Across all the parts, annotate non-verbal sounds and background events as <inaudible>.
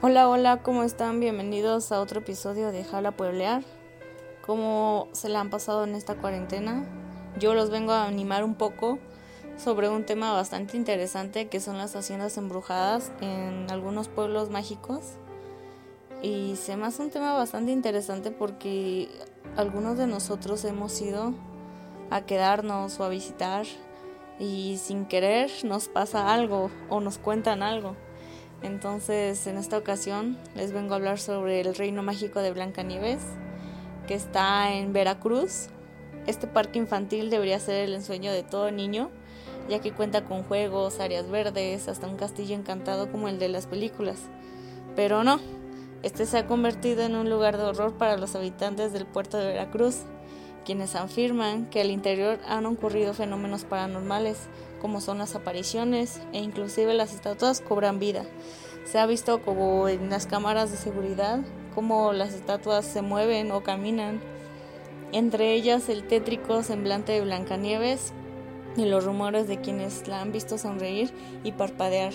Hola, hola, ¿cómo están? Bienvenidos a otro episodio de Jala Pueblear. ¿Cómo se la han pasado en esta cuarentena? Yo los vengo a animar un poco sobre un tema bastante interesante que son las haciendas embrujadas en algunos pueblos mágicos. Y se me hace un tema bastante interesante porque algunos de nosotros hemos ido a quedarnos o a visitar y sin querer nos pasa algo o nos cuentan algo. Entonces, en esta ocasión les vengo a hablar sobre el reino mágico de Blancanieves, que está en Veracruz. Este parque infantil debería ser el ensueño de todo niño, ya que cuenta con juegos, áreas verdes, hasta un castillo encantado como el de las películas. Pero no, este se ha convertido en un lugar de horror para los habitantes del puerto de Veracruz, quienes afirman que al interior han ocurrido fenómenos paranormales, como son las apariciones e inclusive las estatuas cobran vida. Se ha visto como en las cámaras de seguridad cómo las estatuas se mueven o caminan, entre ellas el tétrico semblante de Blancanieves y los rumores de quienes la han visto sonreír y parpadear.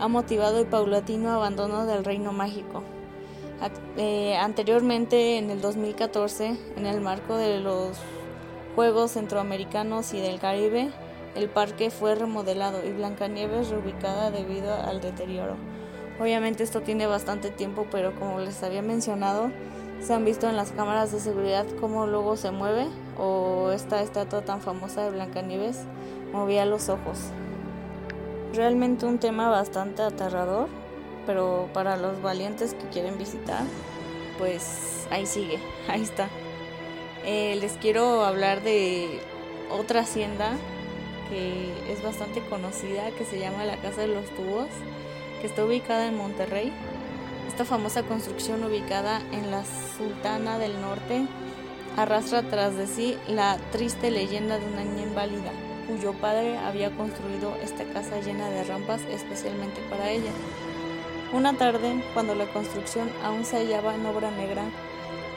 Ha motivado el paulatino abandono del reino mágico. Eh, anteriormente, en el 2014, en el marco de los Juegos Centroamericanos y del Caribe, el parque fue remodelado y Blancanieves reubicada debido al deterioro. Obviamente esto tiene bastante tiempo, pero como les había mencionado, se han visto en las cámaras de seguridad cómo luego se mueve o esta estatua tan famosa de Blancanieves movía los ojos. Realmente un tema bastante aterrador, pero para los valientes que quieren visitar, pues ahí sigue, <laughs> ahí está. Eh, les quiero hablar de otra hacienda que es bastante conocida, que se llama la Casa de los Tubos, que está ubicada en Monterrey. Esta famosa construcción ubicada en la Sultana del Norte arrastra tras de sí la triste leyenda de una niña inválida, cuyo padre había construido esta casa llena de rampas especialmente para ella. Una tarde, cuando la construcción aún se hallaba en obra negra,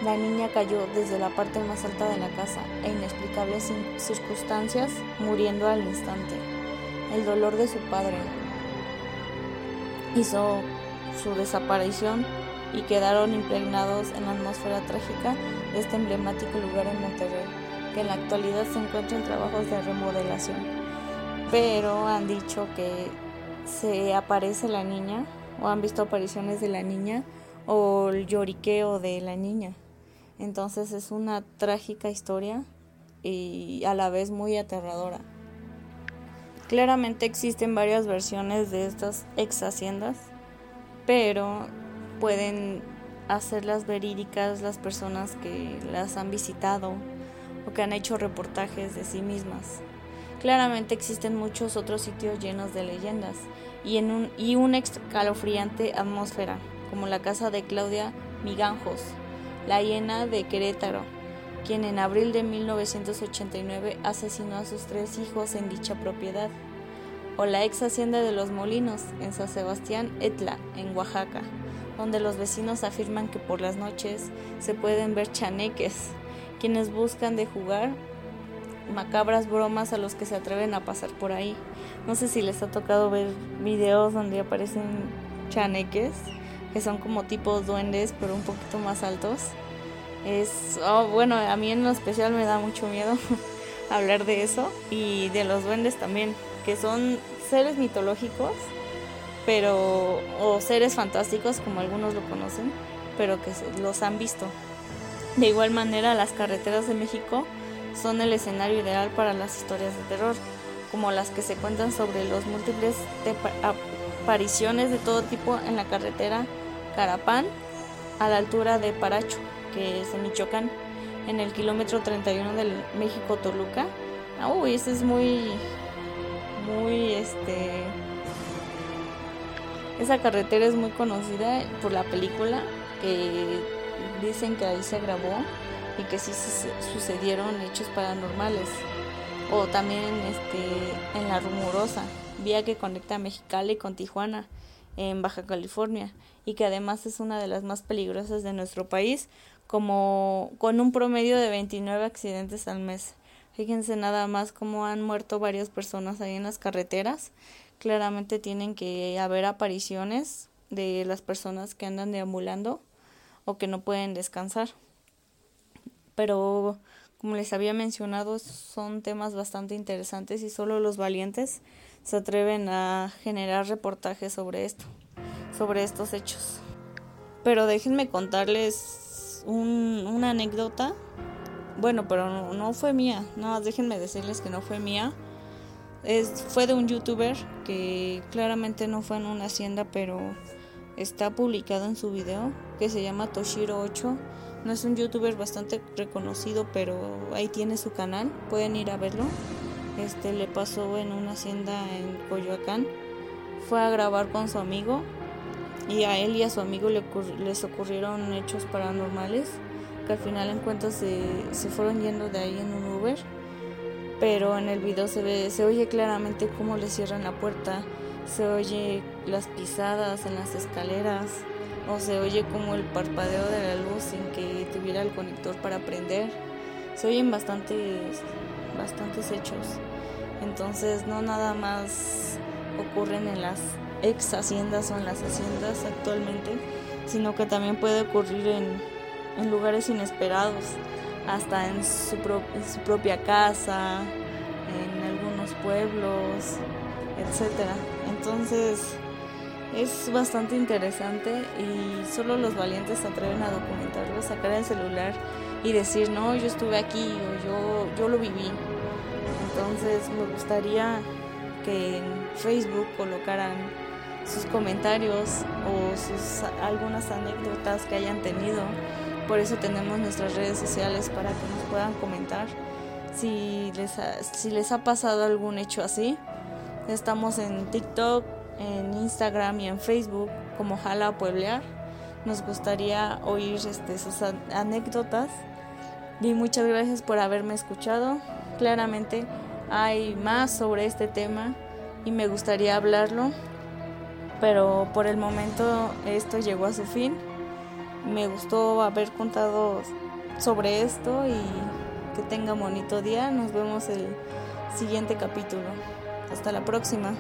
la niña cayó desde la parte más alta de la casa e inexplicables circunstancias, muriendo al instante. El dolor de su padre hizo su desaparición y quedaron impregnados en la atmósfera trágica de este emblemático lugar en Monterrey, que en la actualidad se encuentra en trabajos de remodelación. Pero han dicho que se aparece la niña o han visto apariciones de la niña o el lloriqueo de la niña. Entonces es una trágica historia y a la vez muy aterradora. Claramente existen varias versiones de estas ex haciendas, pero pueden hacerlas verídicas las personas que las han visitado o que han hecho reportajes de sí mismas. Claramente existen muchos otros sitios llenos de leyendas y, en un, y una escalofriante atmósfera, como la casa de Claudia Miganjos, la hiena de Querétaro, quien en abril de 1989 asesinó a sus tres hijos en dicha propiedad, o la ex hacienda de los Molinos en San Sebastián Etla, en Oaxaca, donde los vecinos afirman que por las noches se pueden ver chaneques, quienes buscan de jugar macabras bromas a los que se atreven a pasar por ahí. No sé si les ha tocado ver videos donde aparecen chaneques que son como tipos duendes, pero un poquito más altos. Es, oh, bueno, a mí en lo especial me da mucho miedo <laughs> hablar de eso y de los duendes también, que son seres mitológicos, pero o seres fantásticos como algunos lo conocen, pero que los han visto. De igual manera, las carreteras de México son el escenario ideal para las historias de terror, como las que se cuentan sobre los múltiples apariciones de todo tipo en la carretera Carapán a la altura de Paracho, que es en Michoacán, en el kilómetro 31 del México-Toluca. Ah, uy, ese es muy, muy, este... Esa carretera es muy conocida por la película que dicen que ahí se grabó y que sí sucedieron hechos paranormales. O también este, en La Rumorosa, vía que conecta Mexicali con Tijuana, en Baja California y que además es una de las más peligrosas de nuestro país, como con un promedio de 29 accidentes al mes. Fíjense nada más cómo han muerto varias personas ahí en las carreteras. Claramente tienen que haber apariciones de las personas que andan deambulando o que no pueden descansar. Pero como les había mencionado, son temas bastante interesantes y solo los valientes se atreven a generar reportajes sobre esto, sobre estos hechos. Pero déjenme contarles una anécdota. Bueno, pero no, fue mía. No, déjenme decirles que no fue mía. Es, fue de un youtuber que claramente no fue en una hacienda, pero está publicado en su video, que se llama Toshiro8 no es un youtuber bastante reconocido, pero ahí tiene su canal, pueden ir a verlo. Este le pasó en una hacienda en Coyoacán. Fue a grabar con su amigo y a él y a su amigo les ocurrieron hechos paranormales que al final en cuentas se, se fueron yendo de ahí en un Uber. Pero en el video se ve, se oye claramente cómo le cierran la puerta, se oye las pisadas en las escaleras o se oye como el parpadeo de la luz sin que tuviera el conector para prender. Se oyen bastantes, bastantes hechos. Entonces no nada más ocurren en las ex haciendas o en las haciendas actualmente, sino que también puede ocurrir en, en lugares inesperados, hasta en su, en su propia casa, en algunos pueblos, etc. Entonces, es bastante interesante y solo los valientes se atreven a documentarlo, sacar el celular y decir, no, yo estuve aquí o yo, yo lo viví. Entonces me gustaría que en Facebook colocaran sus comentarios o sus algunas anécdotas que hayan tenido. Por eso tenemos nuestras redes sociales para que nos puedan comentar si les si les ha pasado algún hecho así. Estamos en TikTok, en Instagram y en Facebook como Jala Pueblear. Nos gustaría oír este, sus anécdotas y muchas gracias por haberme escuchado. Claramente hay más sobre este tema y me gustaría hablarlo, pero por el momento esto llegó a su fin. Me gustó haber contado sobre esto y que tenga bonito día. Nos vemos el siguiente capítulo. Hasta la próxima.